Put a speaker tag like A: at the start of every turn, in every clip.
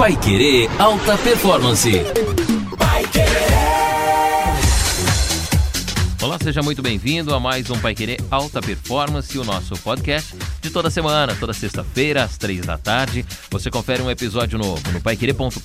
A: Pai Querer Alta Performance.
B: Seja muito bem-vindo a mais um Pai Querer Alta Performance, o nosso podcast de toda semana, toda sexta-feira, às três da tarde. Você confere um episódio novo no paiquerer.com.br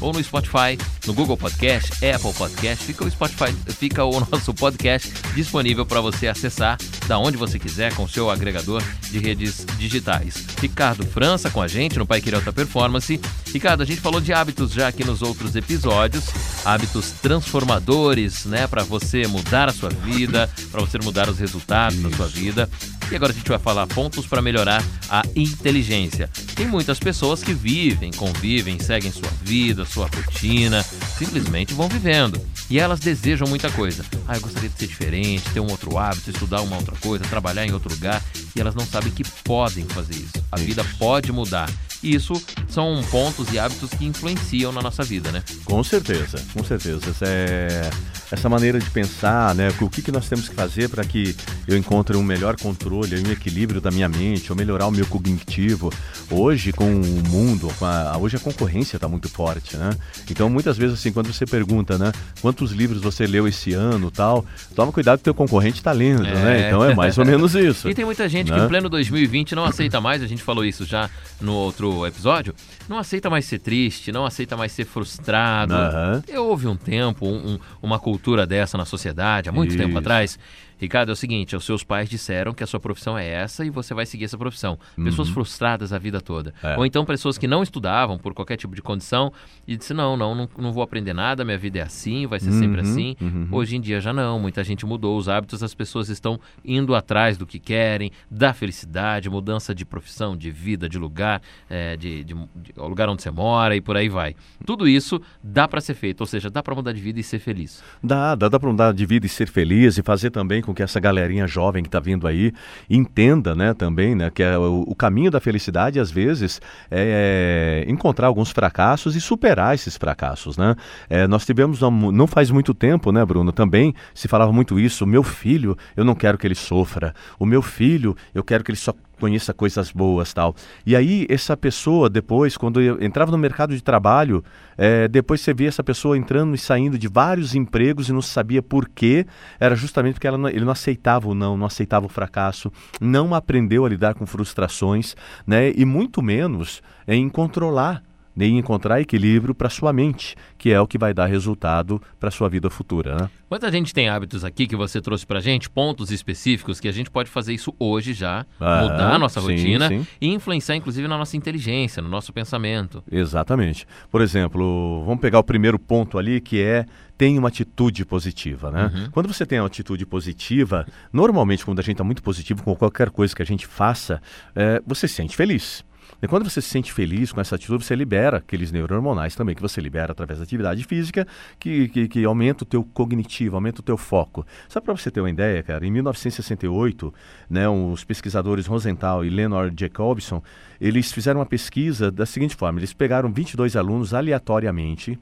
B: ou no Spotify, no Google Podcast, Apple Podcast. Fica o Spotify, fica o nosso podcast disponível para você acessar da onde você quiser com seu agregador de redes digitais. Ricardo França com a gente no Pai Querer Alta Performance. Ricardo, a gente falou de hábitos já aqui nos outros episódios, hábitos transformadores, né, para você mudar a sua vida, para você mudar os resultados Isso. da sua vida. E agora a gente vai falar pontos para melhorar a inteligência. Tem muitas pessoas que vivem, convivem, seguem sua vida, sua rotina, simplesmente vão vivendo. E elas desejam muita coisa. Ah, eu gostaria de ser diferente, ter um outro hábito, estudar uma outra coisa, trabalhar em outro lugar. E elas não sabem que podem fazer isso. A vida pode mudar. E isso são pontos e hábitos que influenciam na nossa vida, né?
C: Com certeza, com certeza. É, essa maneira de pensar, né? O que, que nós temos que fazer para que eu encontre um melhor controle, um equilíbrio da minha mente, ou melhorar o meu cognitivo. Hoje, com o mundo, com a, hoje a concorrência está muito forte, né? Então, muitas vezes, assim, quando você pergunta, né? Quantos livros você leu esse ano tal, toma cuidado que teu concorrente está lendo, é. né? Então, é mais ou menos isso.
B: e tem muita gente né? que em pleno 2020 não aceita mais, a gente falou isso já no outro episódio, não aceita mais ser triste, não aceita mais ser frustrado. Uhum. Houve um tempo, um, uma cultura dessa na sociedade, há muito Isso. tempo atrás, Ricardo, é o seguinte: os seus pais disseram que a sua profissão é essa e você vai seguir essa profissão. Pessoas uhum. frustradas a vida toda. É. Ou então pessoas que não estudavam por qualquer tipo de condição e disse: não, não, não, não vou aprender nada, minha vida é assim, vai ser uhum. sempre assim. Uhum. Hoje em dia já não, muita gente mudou os hábitos, as pessoas estão indo atrás do que querem, da felicidade, mudança de profissão, de vida, de lugar, é, de, de, de, lugar onde você mora e por aí vai. Tudo isso dá para ser feito, ou seja, dá para mudar de vida e ser feliz.
C: Dá, dá, dá para mudar de vida e ser feliz e fazer também com que essa galerinha jovem que está vindo aí entenda, né, também, né, que é o, o caminho da felicidade às vezes é, é, encontrar alguns fracassos e superar esses fracassos, né? É, nós tivemos não faz muito tempo, né, Bruno? Também se falava muito isso. O meu filho, eu não quero que ele sofra. O meu filho, eu quero que ele só conheça coisas boas tal. E aí essa pessoa depois, quando entrava no mercado de trabalho, é, depois você via essa pessoa entrando e saindo de vários empregos e não sabia por quê, era justamente porque ela não, ele não aceitava o não, não aceitava o fracasso, não aprendeu a lidar com frustrações, né? E muito menos em controlar nem encontrar equilíbrio para sua mente, que é o que vai dar resultado para sua vida futura. Né?
B: Muita gente tem hábitos aqui que você trouxe para gente, pontos específicos que a gente pode fazer isso hoje já, ah, mudar a nossa sim, rotina sim. e influenciar inclusive na nossa inteligência, no nosso pensamento.
C: Exatamente. Por exemplo, vamos pegar o primeiro ponto ali que é tem uma atitude positiva, né? Uhum. Quando você tem uma atitude positiva, normalmente quando a gente está muito positivo com qualquer coisa que a gente faça, é, você se sente feliz. E quando você se sente feliz com essa atitude, você libera aqueles neurohormonais também que você libera através da atividade física, que, que, que aumenta o teu cognitivo, aumenta o teu foco. Só para você ter uma ideia, cara, em 1968, né, os pesquisadores Rosenthal e Leonard Jacobson, eles fizeram uma pesquisa da seguinte forma, eles pegaram 22 alunos aleatoriamente,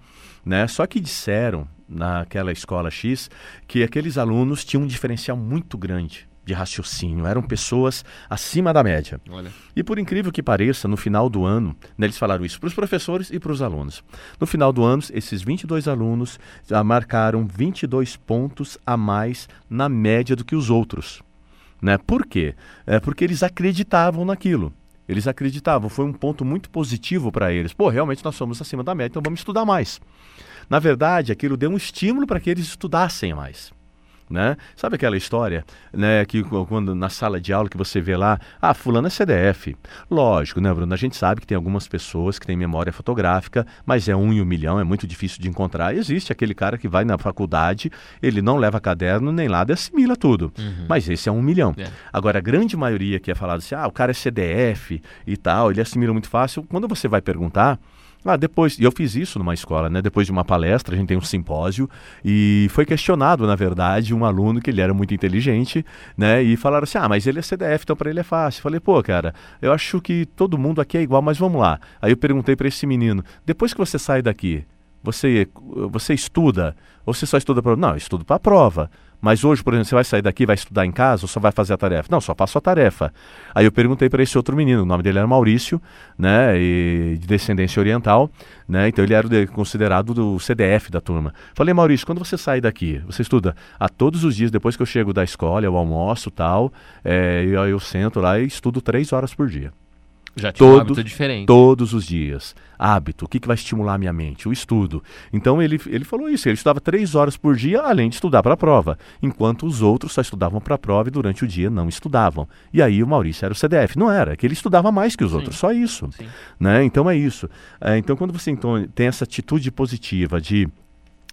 C: né, só que disseram naquela escola X que aqueles alunos tinham um diferencial muito grande de raciocínio, eram pessoas acima da média. Olha. E por incrível que pareça, no final do ano, né, eles falaram isso para os professores e para os alunos. No final do ano, esses 22 alunos já marcaram 22 pontos a mais na média do que os outros. Né? Por quê? É porque eles acreditavam naquilo. Eles acreditavam, foi um ponto muito positivo para eles. Pô, realmente nós somos acima da média, então vamos estudar mais. Na verdade, aquilo deu um estímulo para que eles estudassem mais né? Sabe aquela história, né, que quando na sala de aula que você vê lá, ah, fulano é CDF. Lógico, né, Bruno? A gente sabe que tem algumas pessoas que têm memória fotográfica, mas é um em um milhão, é muito difícil de encontrar. Existe aquele cara que vai na faculdade, ele não leva caderno nem nada e assimila tudo. Uhum. Mas esse é um milhão. É. Agora, a grande maioria que é falado assim, ah, o cara é CDF e tal, ele assimila muito fácil. Quando você vai perguntar, ah, depois, e eu fiz isso numa escola, né? Depois de uma palestra, a gente tem um simpósio e foi questionado, na verdade, um aluno que ele era muito inteligente, né? E falaram assim: "Ah, mas ele é CDF, então para ele é fácil". Eu falei: "Pô, cara, eu acho que todo mundo aqui é igual, mas vamos lá". Aí eu perguntei para esse menino: "Depois que você sai daqui, você você estuda ou você só estuda para Não, eu estudo para a prova". Mas hoje, por exemplo, você vai sair daqui, vai estudar em casa ou só vai fazer a tarefa? Não, só faço a tarefa. Aí eu perguntei para esse outro menino, o nome dele era Maurício, né, e de descendência oriental, né, então ele era de, considerado do CDF da turma. Falei, Maurício, quando você sai daqui, você estuda a todos os dias, depois que eu chego da escola, eu almoço tal, é, eu, eu sento lá e estudo três horas por dia.
B: Já tinha Todo, um hábito diferente.
C: Todos os dias. Hábito. O que, que vai estimular a minha mente? O estudo. Então ele, ele falou isso. Ele estudava três horas por dia, além de estudar para a prova. Enquanto os outros só estudavam para a prova e durante o dia não estudavam. E aí o Maurício era o CDF. Não era, é que ele estudava mais que os Sim. outros. Só isso. Né? Então é isso. É, então quando você então, tem essa atitude positiva de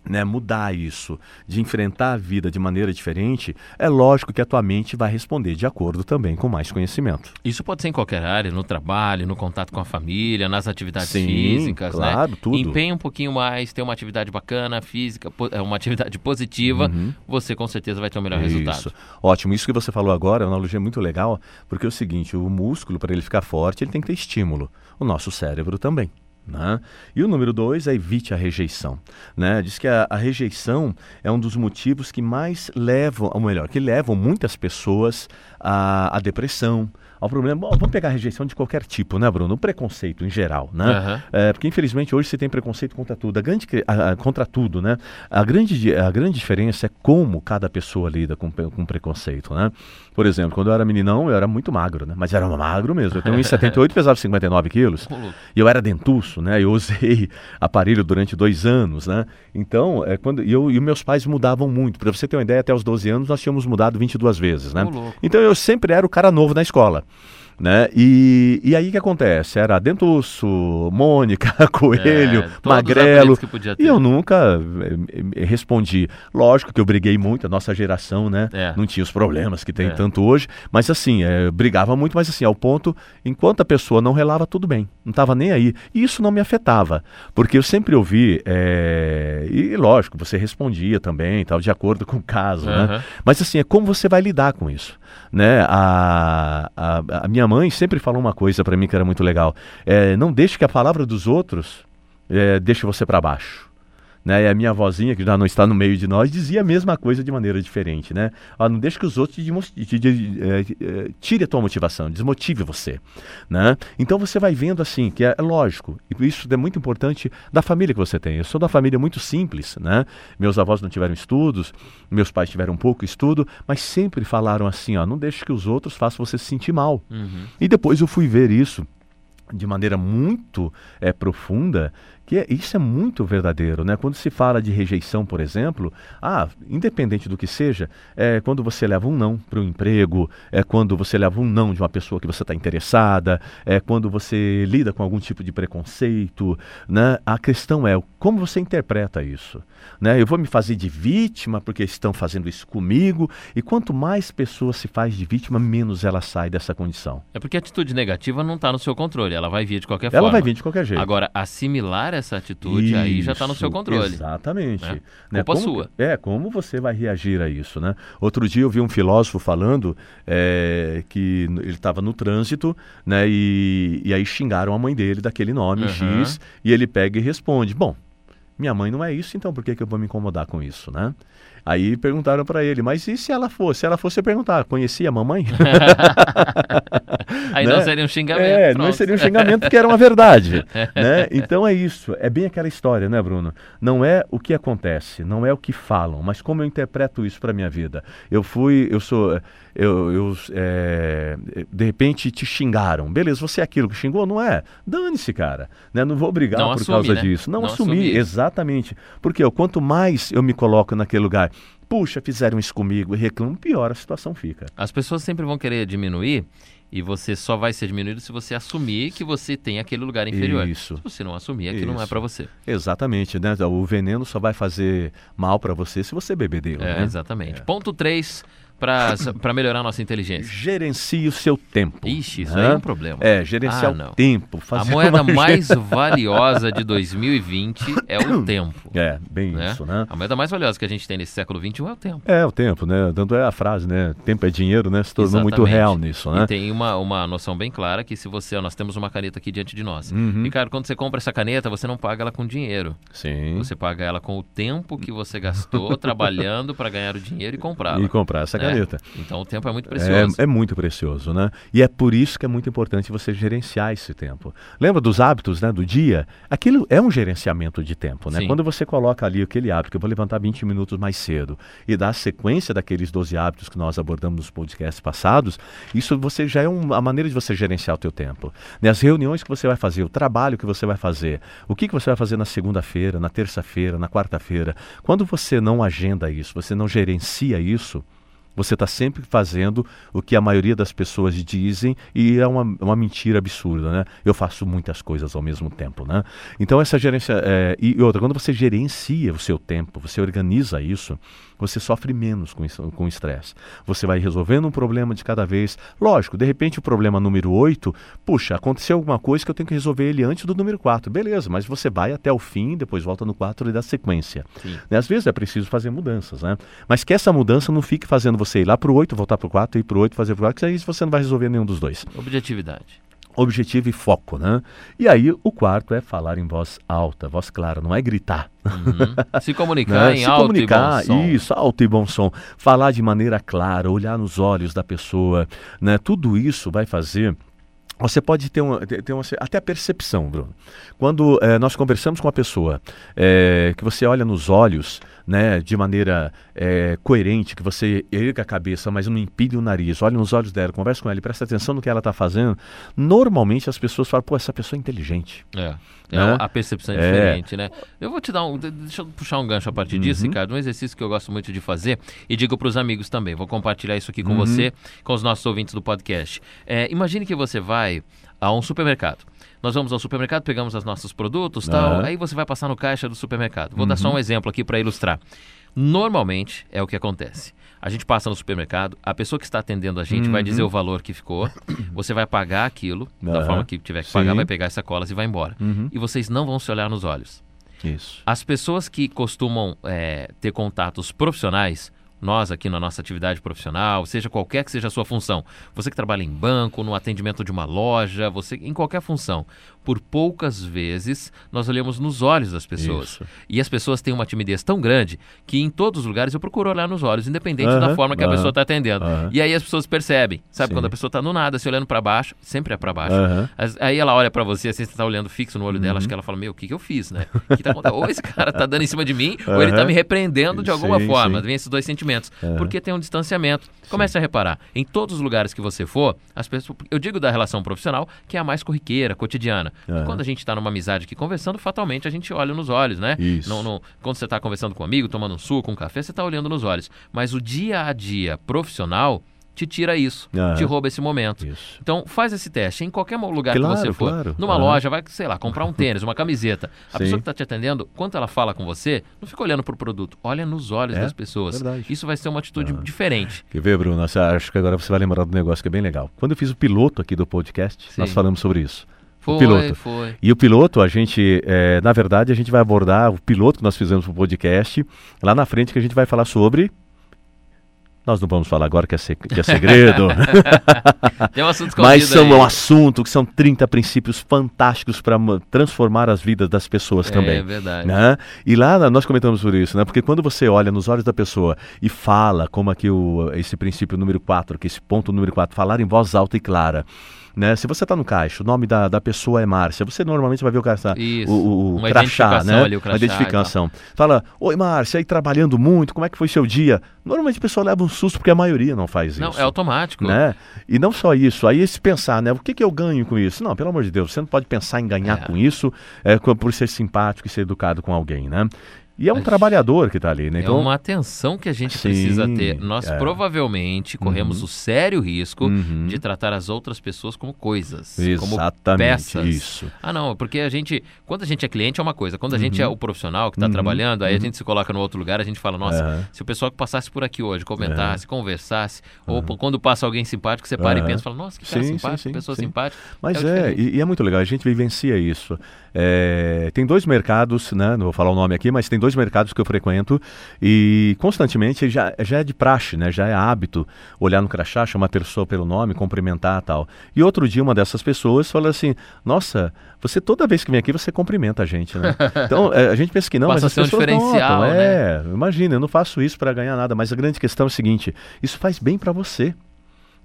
C: né, mudar isso, de enfrentar a vida de maneira diferente, é lógico que a tua mente vai responder de acordo também com mais conhecimento.
B: Isso pode ser em qualquer área, no trabalho, no contato com a família, nas atividades
C: Sim,
B: físicas,
C: né? claro,
B: né?
C: tudo.
B: Empenha um pouquinho mais, ter uma atividade bacana, física, é, uma atividade positiva, uhum. você com certeza vai ter um melhor
C: isso.
B: resultado.
C: Ótimo, isso que você falou agora é uma analogia muito legal, porque é o seguinte, o músculo, para ele ficar forte, ele tem que ter estímulo. O nosso cérebro também. Né? E o número dois é evite a rejeição. Né? Diz que a, a, rejeição é um dos motivos que mais levam, ou melhor, que levam muitas pessoas à, à depressão, ao problema. Bom, vamos pegar a rejeição de qualquer tipo, né, Bruno? O preconceito em geral, né? Uhum. É, porque infelizmente hoje você tem preconceito contra tudo, a grande, a, a, contra tudo, né? A grande, a grande diferença é como cada pessoa lida com, com preconceito, né? Por exemplo, quando eu era meninão, eu era muito magro, né? Mas era magro mesmo. Eu tenho 1,78 e pesava 59 quilos. E eu era dentuço, né? Eu usei aparelho durante dois anos, né? Então, é, quando, e, eu, e meus pais mudavam muito. Para você ter uma ideia, até os 12 anos nós tínhamos mudado 22 vezes, né? Então eu sempre era o cara novo na escola. Né? E, e aí o que acontece? Era Dentuço, Mônica, Coelho, é, Magrelo. E eu nunca eh, eh, respondi. Lógico que eu briguei muito, a nossa geração, né? É. Não tinha os problemas que tem é. tanto hoje. Mas assim, é, brigava muito, mas assim, ao ponto, enquanto a pessoa não relava, tudo bem. Não estava nem aí. E isso não me afetava. Porque eu sempre ouvi, é, e lógico, você respondia também, tal, de acordo com o caso, uhum. né? Mas assim, é como você vai lidar com isso. Né? A, a, a minha mãe sempre falou uma coisa para mim que era muito legal. É, não deixe que a palavra dos outros é, deixe você para baixo. Né? E a minha avózinha, que já não está no meio de nós, dizia a mesma coisa de maneira diferente, né? Ó, não deixe que os outros te, te, te, é, tire a tua motivação, desmotive você, né? Então você vai vendo assim, que é, é lógico, e isso é muito importante da família que você tem. Eu sou da família muito simples, né? Meus avós não tiveram estudos, meus pais tiveram pouco estudo, mas sempre falaram assim, ó, não deixe que os outros façam você se sentir mal. Uhum. E depois eu fui ver isso de maneira muito é, profunda que é, isso é muito verdadeiro, né? Quando se fala de rejeição, por exemplo, ah, independente do que seja, é quando você leva um não para um emprego, é quando você leva um não de uma pessoa que você está interessada, é quando você lida com algum tipo de preconceito, né? A questão é como você interpreta isso, né? Eu vou me fazer de vítima porque estão fazendo isso comigo e quanto mais pessoas se faz de vítima, menos ela sai dessa condição.
B: É porque a atitude negativa não está no seu controle, ela vai vir de qualquer
C: ela
B: forma.
C: Ela vai vir de qualquer jeito.
B: Agora assimilar essa atitude, isso, aí já está no seu controle.
C: Exatamente. Né?
B: né? Culpa
C: como,
B: sua.
C: É, como você vai reagir a isso, né? Outro dia eu vi um filósofo falando é, que ele estava no trânsito, né? E, e aí xingaram a mãe dele daquele nome, uhum. X, e ele pega e responde, bom, minha mãe não é isso, então por que, que eu vou me incomodar com isso, né? Aí perguntaram para ele, mas e se ela fosse? Se ela fosse perguntar, conhecia a mamãe?
B: Aí né? não seria um xingamento.
C: É, pronto. não seria um xingamento porque era uma verdade. né? Então é isso, é bem aquela história, né, Bruno? Não é o que acontece, não é o que falam, mas como eu interpreto isso para minha vida. Eu fui, eu sou, eu, eu é, de repente te xingaram. Beleza, você é aquilo que xingou? Não é? Dane-se, cara. Né? Não vou brigar não por assume, causa né? disso. Não, não assumir, assumir, exatamente. Porque eu, quanto mais eu me coloco naquele lugar, puxa, fizeram isso comigo e reclamo, pior a situação fica.
B: As pessoas sempre vão querer diminuir e você só vai ser diminuído se você assumir que você tem aquele lugar inferior.
C: Isso.
B: Se você não assumir, aquilo Isso. não é para você.
C: Exatamente, né? O veneno só vai fazer mal para você se você beber dele.
B: É,
C: né?
B: Exatamente. É. Ponto 3 para melhorar a nossa inteligência?
C: Gerencie o seu tempo.
B: Ixi, isso
C: né?
B: aí é um problema.
C: É, gerenciar
B: Ah,
C: o tempo.
B: A moeda
C: uma
B: mais valiosa de 2020 é o tempo.
C: É, bem
B: né?
C: isso, né?
B: A moeda mais valiosa que a gente tem nesse século XXI é o tempo.
C: É, o tempo, né? Tanto é a frase, né? Tempo é dinheiro, né? Se tornou muito
B: Exatamente.
C: real nisso, né?
B: E tem uma, uma noção bem clara que se você, nós temos uma caneta aqui diante de nós.
C: Uhum.
B: Ricardo, quando você compra essa caneta, você não paga ela com dinheiro.
C: Sim.
B: Você paga ela com o tempo que você gastou trabalhando para ganhar o dinheiro e comprá-la.
C: E comprar essa
B: É. Então o tempo é muito precioso.
C: É, é muito precioso, né? E é por isso que é muito importante você gerenciar esse tempo. Lembra dos hábitos, né, do dia? Aquilo é um gerenciamento de tempo, né?
B: Sim.
C: Quando você coloca ali aquele hábito, que eu vou levantar 20 minutos mais cedo, e dá a sequência daqueles 12 hábitos que nós abordamos nos podcasts passados, isso você já é um- a maneira de você gerenciar o teu tempo. Né? As reuniões que você vai fazer, o trabalho que você vai fazer, o que, que você vai fazer na segunda-feira, na terça-feira, na quarta-feira. Quando você não agenda isso, você não gerencia isso, você está sempre fazendo o que a maioria das pessoas dizem e é uma, uma mentira absurda, né? Eu faço muitas coisas ao mesmo tempo, né? Então essa gerência é, e outra, quando você gerencia o seu tempo, você organiza isso, você sofre menos com com o estresse. Você vai resolvendo um problema de cada vez. Lógico, de repente o problema número 8, puxa, aconteceu alguma coisa que eu tenho que resolver ele antes do número 4. Beleza, mas você vai até o fim, depois volta no 4 e dá sequência.
B: Sim.
C: Né? Às vezes é preciso fazer mudanças, né? Mas que essa mudança não fique fazendo você ir lá para o 8, voltar para o 4, ir para o 8, fazer para o 4, que aí você não vai resolver nenhum dos dois.
B: Objetividade.
C: Objetivo e foco, né? E aí o quarto é falar em voz alta, voz clara, não é gritar.
B: Uhum. Se comunicar
C: né?
B: em
C: Se
B: alto
C: comunicar,
B: e bom som.
C: isso, alto e bom som. Falar de maneira clara, olhar nos olhos da pessoa, né? Tudo isso vai fazer você pode ter, uma, ter uma, até a percepção, Bruno. Quando eh, nós conversamos com a pessoa, eh, que você olha nos olhos, né, de maneira eh, coerente, que você erga a cabeça, mas não empilha o nariz, olha nos olhos dela, conversa com ela e presta atenção no que ela está fazendo, normalmente as pessoas falam, pô, essa pessoa é inteligente.
B: É. É,
C: Né?
B: A percepção é
C: É.
B: diferente, né? Eu vou te dar um. de- Deixa eu puxar um gancho a partir disso,
C: Uhum.
B: Ricardo. Um exercício que eu gosto muito de fazer e digo para os amigos também. Vou compartilhar isso aqui com
C: Uhum.
B: você, com os nossos ouvintes do podcast. É, imagine que você vai a um supermercado. Nós vamos ao supermercado, pegamos os nossos produtos tal,
C: Aham.
B: aí você vai passar no caixa do supermercado. Vou dar só
C: Uhum.
B: um exemplo aqui para ilustrar. Normalmente é o que acontece. A gente passa no supermercado, a pessoa que está atendendo a gente vai
C: Uhum.
B: dizer o valor que ficou, você vai pagar aquilo, da
C: Aham.
B: forma que tiver que pagar,
C: Sim.
B: vai pegar as sacolas e vai embora
C: Uhum.
B: e vocês não vão se olhar nos olhos.
C: Isso.
B: As pessoas que costumam é, ter contatos profissionais, nós aqui na nossa atividade profissional, seja qualquer que seja a sua função, você que trabalha em banco, no atendimento de uma loja, você em qualquer função, por poucas vezes nós olhamos nos olhos das pessoas.
C: Isso.
B: E as pessoas têm uma timidez tão grande que em todos os lugares eu procuro olhar nos olhos, independente da
C: Aham,
B: forma que a
C: aham,
B: pessoa está atendendo.
C: aham.
B: E aí as pessoas percebem, sabe?
C: Sim.
B: Quando a pessoa está no nada, se olhando para baixo, sempre é para baixo. Aí ela olha pra você, assim, você tá olhando fixo no olho dela,
C: Uhum.
B: acho que ela fala, meu, o que que eu fiz, né? Que tá ou esse cara tá dando em cima de mim, ou ele tá
C: Aham.
B: me repreendendo de alguma
C: Sim,
B: forma.
C: sim.
B: Vem esses dois sentimentos. Porque tem um distanciamento. Comece a reparar, em todos os lugares que você for, as pessoas, eu digo da relação profissional, que é a mais corriqueira, cotidiana.
C: Aham.
B: quando a gente tá numa amizade aqui conversando, fatalmente a gente olha nos olhos, né?
C: Isso.
B: Não, não- quando você tá conversando com um amigo, tomando um suco, um café, você tá olhando nos olhos. Mas o dia a dia profissional te tira isso, te rouba esse momento.
C: Isso.
B: Então faz esse teste em qualquer lugar
C: Claro,
B: que você for.
C: claro.
B: Numa loja, vai, sei lá, comprar um tênis, uma camiseta. A
C: Sim.
B: pessoa que está te atendendo, quando ela fala com você, não fica olhando pro produto, olha nos olhos
C: É,
B: das pessoas.
C: verdade.
B: Isso vai ser uma atitude diferente.
C: Quer ver, Bruno? Acho que agora você vai lembrar do negócio que é bem legal. Quando eu fiz o piloto aqui do podcast,
B: Sim.
C: nós falamos sobre isso.
B: Foi,
C: o piloto.
B: foi.
C: E o piloto, a gente, é, na verdade, a gente vai abordar o piloto que nós fizemos pro podcast lá na frente que a gente vai falar sobre. Nós não vamos falar agora que é, que é segredo.
B: Tem um assunto
C: Mas são
B: aí.
C: um assunto que são 30 princípios fantásticos para transformar as vidas das pessoas também.
B: É verdade.
C: Né? E lá nós comentamos sobre isso, né? Porque quando você olha nos olhos da pessoa e fala, como aqui o, esse princípio número 4, que esse ponto número 4, falar em voz alta e clara. Né? Se você está no caixa, o nome da, da pessoa é Márcia, você normalmente vai ver o cara tá,
B: Isso,
C: o, o, o crachá, né?
B: ali, o crachá e
C: identificação. Fala, oi Márcia, aí trabalhando muito, como é que foi seu dia? Normalmente a pessoa leva um susto porque a maioria não faz
B: Não,
C: isso.
B: é automático.
C: Né? E não só isso, aí se pensar, né? O que, que eu ganho com isso? Não, pelo amor de Deus, você não pode pensar em ganhar
B: É.
C: com isso é, por ser simpático e ser educado com alguém, né? E é um trabalhador que está ali, né?
B: É
C: Então,
B: uma atenção que a gente
C: Sim,
B: precisa ter. Nós
C: é.
B: provavelmente corremos o sério risco
C: Uhum.
B: de tratar as outras pessoas como coisas, como
C: Exatamente,
B: peças.
C: isso.
B: Ah, não, porque a gente, quando a gente é cliente é uma coisa, quando a gente
C: Uhum.
B: é o profissional que está trabalhando, aí a gente se coloca no outro lugar, a gente fala, nossa, se o pessoal que passasse por aqui hoje comentasse, conversasse, ou quando passa alguém simpático, você para e pensa, fala, nossa, que cara
C: Sim, sim,
B: simpático,
C: sim,
B: pessoa
C: sim.
B: simpática.
C: Mas é,
B: diferente.
C: e, e é muito legal, a gente vivencia isso. É, tem dois mercados, né? Não vou falar o nome aqui, mas tem dois mercados que eu frequento e constantemente já, já é de praxe, né? Já é hábito olhar no crachá, chamar a pessoa pelo nome, cumprimentar tal. E outro dia uma dessas pessoas falou assim: Nossa, você toda vez que vem aqui você cumprimenta a gente, né? Então é, a gente pensa que não, mas as
B: um
C: pessoas
B: diferencial,
C: notam.
B: né?
C: É, imagina, eu não faço isso para ganhar nada, mas a grande questão é o seguinte: isso faz bem para você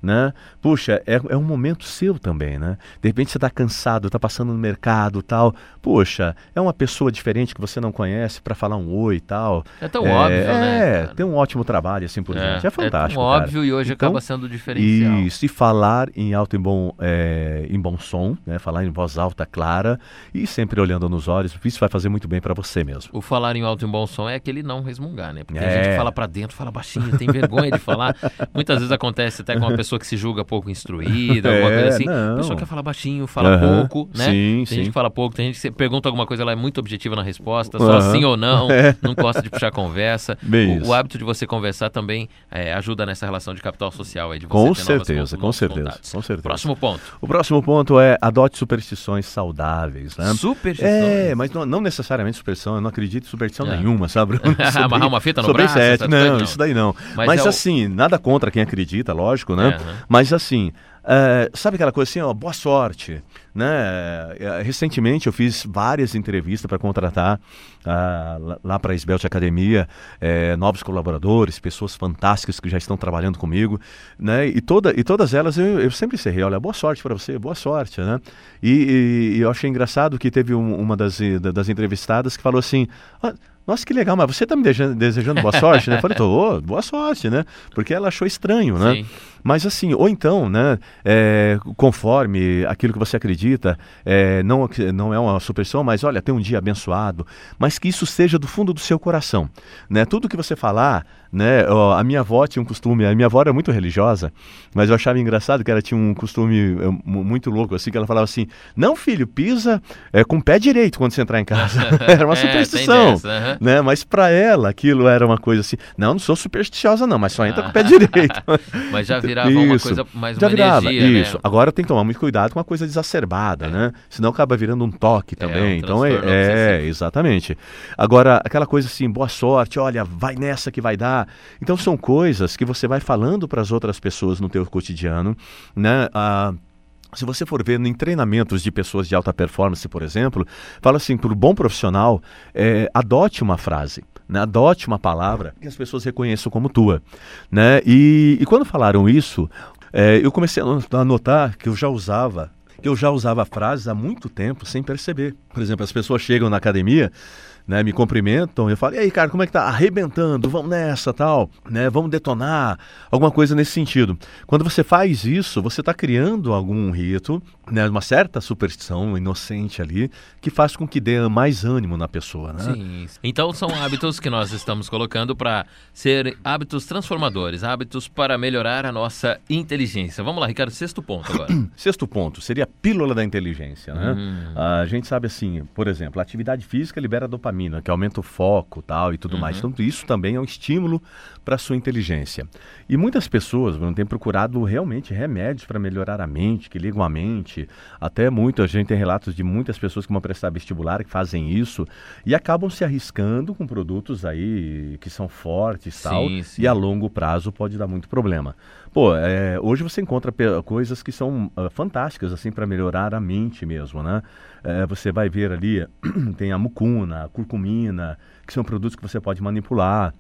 C: né? Puxa, é, é um momento seu também, né? De repente você está cansado, está passando no mercado tal. Poxa, é uma pessoa diferente que você não conhece para falar um oi e tal.
B: É tão óbvio, né,
C: É,
B: cara?
C: tem um ótimo trabalho assim por diante. É fantástico.
B: tão
C: cara.
B: óbvio e hoje
C: Então,
B: acaba sendo diferencial.
C: E falar em alto e bom, é, em bom som, né? Falar em voz alta, clara e sempre olhando nos olhos. Isso vai fazer muito bem para você mesmo.
B: O falar em alto e bom som é aquele não resmungar, né? Porque a
C: É.
B: gente fala pra dentro, fala baixinho, tem vergonha de falar. Muitas vezes acontece até com uma pessoa que se julga pouco instruída, alguma
C: É,
B: coisa assim.
C: não.
B: A pessoa quer falar baixinho, fala pouco, né?
C: Sim,
B: tem
C: sim.
B: gente que fala pouco, tem gente que pergunta alguma coisa, ela é muito objetiva na resposta, só sim ou não,
C: É.
B: não gosta de puxar conversa. O, o hábito de você conversar também é, ajuda nessa relação de capital social aí, de você
C: Com certeza, com certeza,
B: contatos.
C: com certeza.
B: Próximo ponto.
C: O próximo ponto é adote superstições saudáveis, né?
B: Superstições.
C: É, mas não, não necessariamente superstição, eu não acredito em superstição
B: É.
C: nenhuma, sabe?
B: Amarrar uma fita no
C: sobre
B: braço,
C: sete, não,
B: não.
C: isso daí não.
B: Mas
C: Mas,
B: é o-
C: assim, nada contra quem acredita, lógico, né? Mas assim, é, sabe aquela coisa assim, ó, boa sorte, né? É, Recentemente eu fiz várias entrevistas para contratar ah, lá- para a Esbelt Academia é, novos colaboradores, pessoas fantásticas que já estão trabalhando comigo, né? E, toda, e todas elas eu, eu sempre encerrei, olha, boa sorte para você, boa sorte, né? E, e- e eu achei engraçado que teve um- uma das, eh, das entrevistadas que falou assim, "Ah, nossa, que legal, mas você está me desejando, desejando boa sorte, né? Eu falei, tô, boa sorte, né? Porque ela achou estranho, né?
B: Sim.
C: Mas assim, ou então, né, é, conforme aquilo que você acredita, é, não, não é uma superstição, mas olha, tem um dia abençoado, mas que isso seja do fundo do seu coração, né? Tudo que você falar, né, ó, a minha avó tinha um costume, a minha avó era muito religiosa, mas eu achava engraçado que ela tinha um costume mu- muito louco, assim, que ela falava assim, não filho, pisa é, com o pé direito quando você entrar em casa. era uma
B: É,
C: superstição,
B: dessa.
C: né? Mas para ela aquilo era uma coisa assim, não, não sou supersticiosa não, mas só entra com o pé direito.
B: Mas já virava uma
C: Isso.
B: coisa mais
C: Já
B: uma
C: virava,
B: energia,
C: isso.
B: né?
C: Agora tem que tomar muito cuidado com uma coisa exacerbada, né? Senão acaba virando um toque também.
B: um
C: então é, é, exatamente. Agora, aquela coisa assim, boa sorte, olha, vai nessa que vai dar. Então são coisas que você vai falando para as outras pessoas no teu cotidiano, né? Ah, se você for ver em treinamentos de pessoas de alta performance, por exemplo, fala assim, para o bom profissional, é, adote uma frase, né? adote uma palavra que as pessoas reconheçam como tua. Né? E, e quando falaram isso, é, eu comecei a no- a notar que eu já usava que eu já usava frases há muito tempo sem perceber. Por exemplo, as pessoas chegam na academia, né, me cumprimentam, eu falo, e aí, cara, como é que tá? Arrebentando, vamos nessa, tal, né, vamos detonar, alguma coisa nesse sentido. Quando você faz isso, você está criando algum rito, né, uma certa superstição inocente ali, que faz com que dê mais ânimo na pessoa, né?
B: Sim. Então são hábitos que nós estamos colocando para ser hábitos transformadores, hábitos para melhorar a nossa inteligência. Vamos lá, Ricardo, sexto ponto agora.
C: Sexto ponto seria a pílula da inteligência. Né?
B: Hum.
C: A gente sabe assim, por exemplo, a atividade física libera dopamina, que aumenta o foco tal, e tudo mais. Então, isso também é um estímulo para a sua inteligência. E muitas pessoas Bruno, têm procurado realmente remédios para melhorar a mente, que ligam a mente. Até muito, a gente tem relatos de muitas pessoas que vão prestar vestibular que fazem isso e acabam se arriscando com produtos aí que são fortes tal,
B: Sim, sim.
C: e a longo prazo pode dar muito problema. Pô, é, hoje você encontra coisas que são ah, fantásticas assim para melhorar a mente mesmo, né? É, você vai ver ali tem a mucuna, a curcumina, que são produtos que você pode manipular,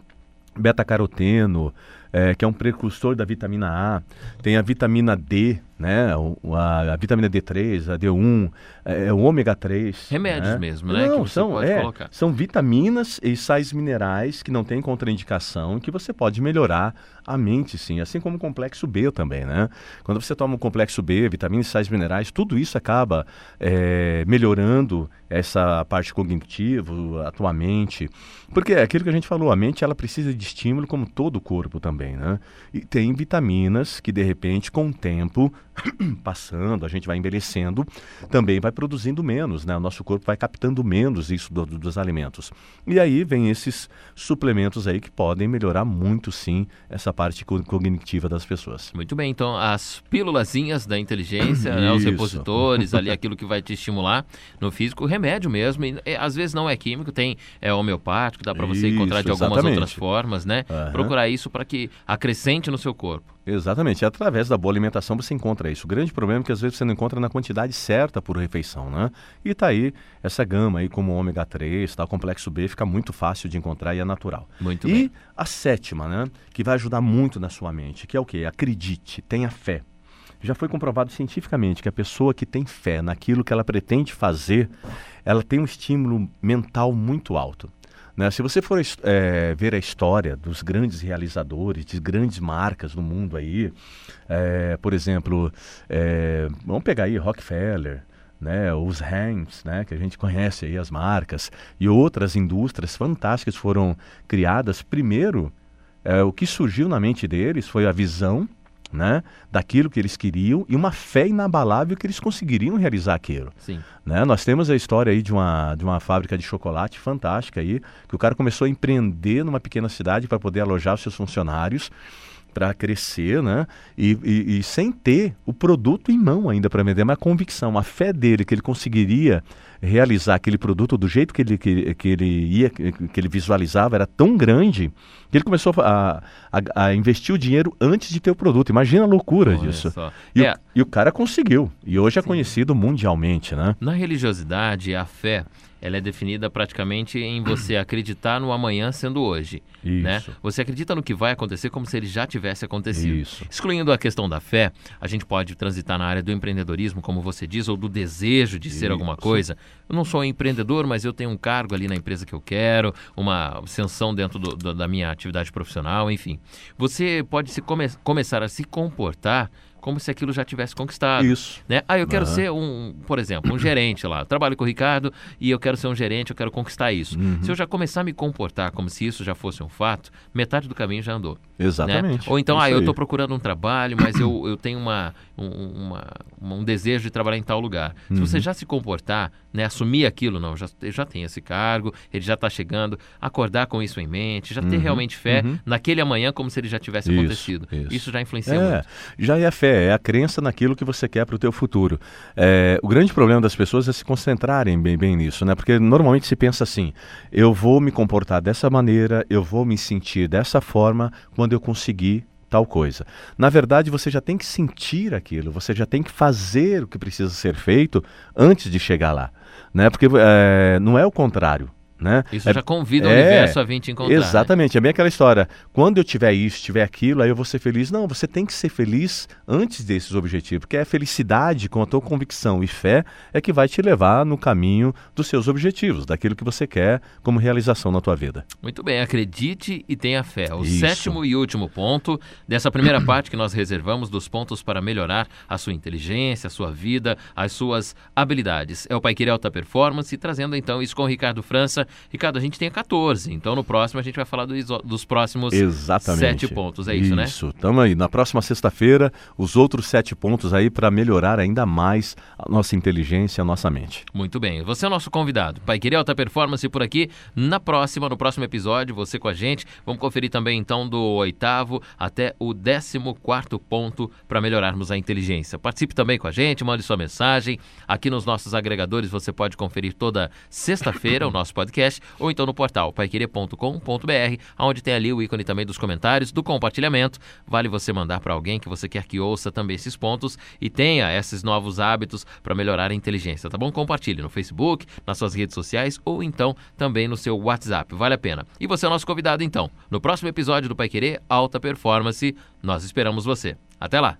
C: beta-caroteno, é, que é um precursor da vitamina A, tem a vitamina D, né? A, a, vitamina D3, a D1, é, é o ômega 3.
B: Remédios
C: né?
B: mesmo, né?
C: Não, são, é, são vitaminas e sais minerais que não têm contraindicação que você pode melhorar a mente, sim, assim como o complexo B também, né? Quando você toma o complexo B, vitaminas e sais minerais, tudo isso acaba é, melhorando essa parte cognitiva, a tua mente. Porque é aquilo que a gente falou, a mente ela precisa de estímulo como todo o corpo também, né? E tem vitaminas que de repente com o tempo passando, a gente vai envelhecendo, também vai produzindo menos, né? O nosso corpo vai captando menos isso do, do, dos alimentos. E aí vem esses suplementos aí que podem melhorar muito sim essa parte cognitiva das pessoas.
B: Muito bem, então as pílulazinhas da inteligência, né, os repositores, ali aquilo que vai te estimular no físico, remédio mesmo, e, e, às vezes não é químico, tem é homeopático, dá para você encontrar de algumas exatamente. outras formas, né? Uhum. Procurar isso para que acrescente no seu corpo.
C: Exatamente. Através da boa alimentação você encontra isso. O grande problema é que às vezes você não encontra na quantidade certa por refeição, né? E tá aí essa gama aí como o ômega 3, tá? o complexo B fica muito fácil de encontrar e é natural.
B: Muito
C: e
B: bem.
C: a sétima, né? Que vai ajudar muito na sua mente, que é o quê? Acredite, tenha fé. Já foi comprovado cientificamente que a pessoa que tem fé naquilo que ela pretende fazer, ela tem um estímulo mental muito alto. Né? Se você for é, ver a história dos grandes realizadores, de grandes marcas no mundo aí, é, por exemplo, é, vamos pegar aí Rockefeller, né, os Hanks, né, que a gente conhece aí as marcas, e outras indústrias fantásticas foram criadas. Primeiro, é, o que surgiu na mente deles foi a visão né, daquilo que eles queriam e uma fé inabalável que eles conseguiriam realizar aquilo.
B: Sim.
C: Né? Nós temos a história aí de uma, de uma fábrica de chocolate fantástica aí, que o cara começou a empreender numa pequena cidade para poder alojar os seus funcionários para crescer, né? E, e, e, sem ter o produto em mão ainda para vender, mas a convicção, a fé dele que ele conseguiria realizar aquele produto do jeito que ele, que, que ele ia, que ele visualizava era tão grande que ele começou a, a, a investir o dinheiro antes de ter o produto. Imagina a loucura Olha disso. E, é. o, e, o, cara conseguiu. E hoje é Sim. conhecido mundialmente, né?
B: Na religiosidade, a fé ela é definida praticamente em você acreditar no amanhã sendo hoje. Né? Isso. Né? Você acredita no que vai acontecer como se ele já tivesse acontecido.
C: Isso.
B: Excluindo a questão da fé, a gente pode transitar na área do empreendedorismo, como você diz, ou do desejo de Isso. ser alguma coisa. Eu não sou um empreendedor, mas eu tenho um cargo ali na empresa que eu quero, uma ascensão dentro do, do, da minha atividade profissional, enfim. Você pode se come começar a se comportar como se aquilo já tivesse conquistado.
C: Isso.
B: Né? Ah, eu quero uhum. ser um, por exemplo, um gerente lá. Eu trabalho com o Ricardo e eu quero ser um gerente, eu quero conquistar isso. Uhum. Se eu já começar a me comportar como se isso já fosse um fato, metade do caminho já andou.
C: Exatamente.
B: Né? Ou então, isso ah, eu estou procurando um trabalho, mas eu, eu tenho uma, um, uma, um desejo de trabalhar em tal lugar. Uhum. Se você já se comportar, né, assumir aquilo, não, já, já tenho esse cargo, ele já está chegando, acordar com isso em mente, já ter uhum. realmente fé uhum. naquele amanhã como se ele já tivesse isso, acontecido. Isso. isso já influencia
C: é,
B: muito.
C: Já é a é a crença naquilo que você quer para o teu futuro. É, o grande problema das pessoas é se concentrarem bem, bem nisso, né? Porque normalmente se pensa assim, eu vou me comportar dessa maneira, eu vou me sentir dessa forma quando eu conseguir tal coisa. Na verdade, você já tem que sentir aquilo, você já tem que fazer o que precisa ser feito antes de chegar lá. Né? Porque é, não é o contrário. Né?
B: Isso é, já convida o é, universo a vir te encontrar.
C: Né? Exatamente, né? é bem aquela história. Quando eu tiver isso, tiver aquilo, aí eu vou ser feliz. Não, você tem que ser feliz antes desses objetivos, porque é a felicidade com a tua convicção e fé é que vai te levar no caminho dos seus objetivos, daquilo que você quer como realização na tua vida.
B: Muito bem, acredite e tenha fé. O isso. sétimo e último ponto dessa primeira parte que nós reservamos dos pontos para melhorar a sua inteligência, a sua vida, as suas habilidades. É o Pai Querer Alta Performance, trazendo então isso com o Ricardo França Ricardo, a gente tem 14, então no próximo a gente vai falar dos, dos próximos
C: Exatamente.
B: sete pontos, é isso, isso. né?
C: Isso, estamos aí. Na próxima sexta-feira, os outros sete pontos aí para melhorar ainda mais a nossa inteligência, a nossa mente.
B: Muito bem, você é o nosso convidado. Pai Querer Alta Performance por aqui. Na próxima, no próximo episódio, você com a gente. Vamos conferir também então do oitavo até o décimo quarto ponto para melhorarmos a inteligência. Participe também com a gente, mande sua mensagem. Aqui nos nossos agregadores você pode conferir toda sexta-feira o nosso podcast podcast ou então no portal paiquerê.com.br, onde tem ali o ícone também dos comentários, do compartilhamento. Vale você mandar para alguém que você quer que ouça também esses pontos e tenha esses novos hábitos para melhorar a inteligência, tá bom? Compartilhe no Facebook, nas suas redes sociais ou então também no seu WhatsApp. Vale a pena. E você é o nosso convidado então. No próximo episódio do Pai Querer Alta Performance, nós esperamos você. Até lá!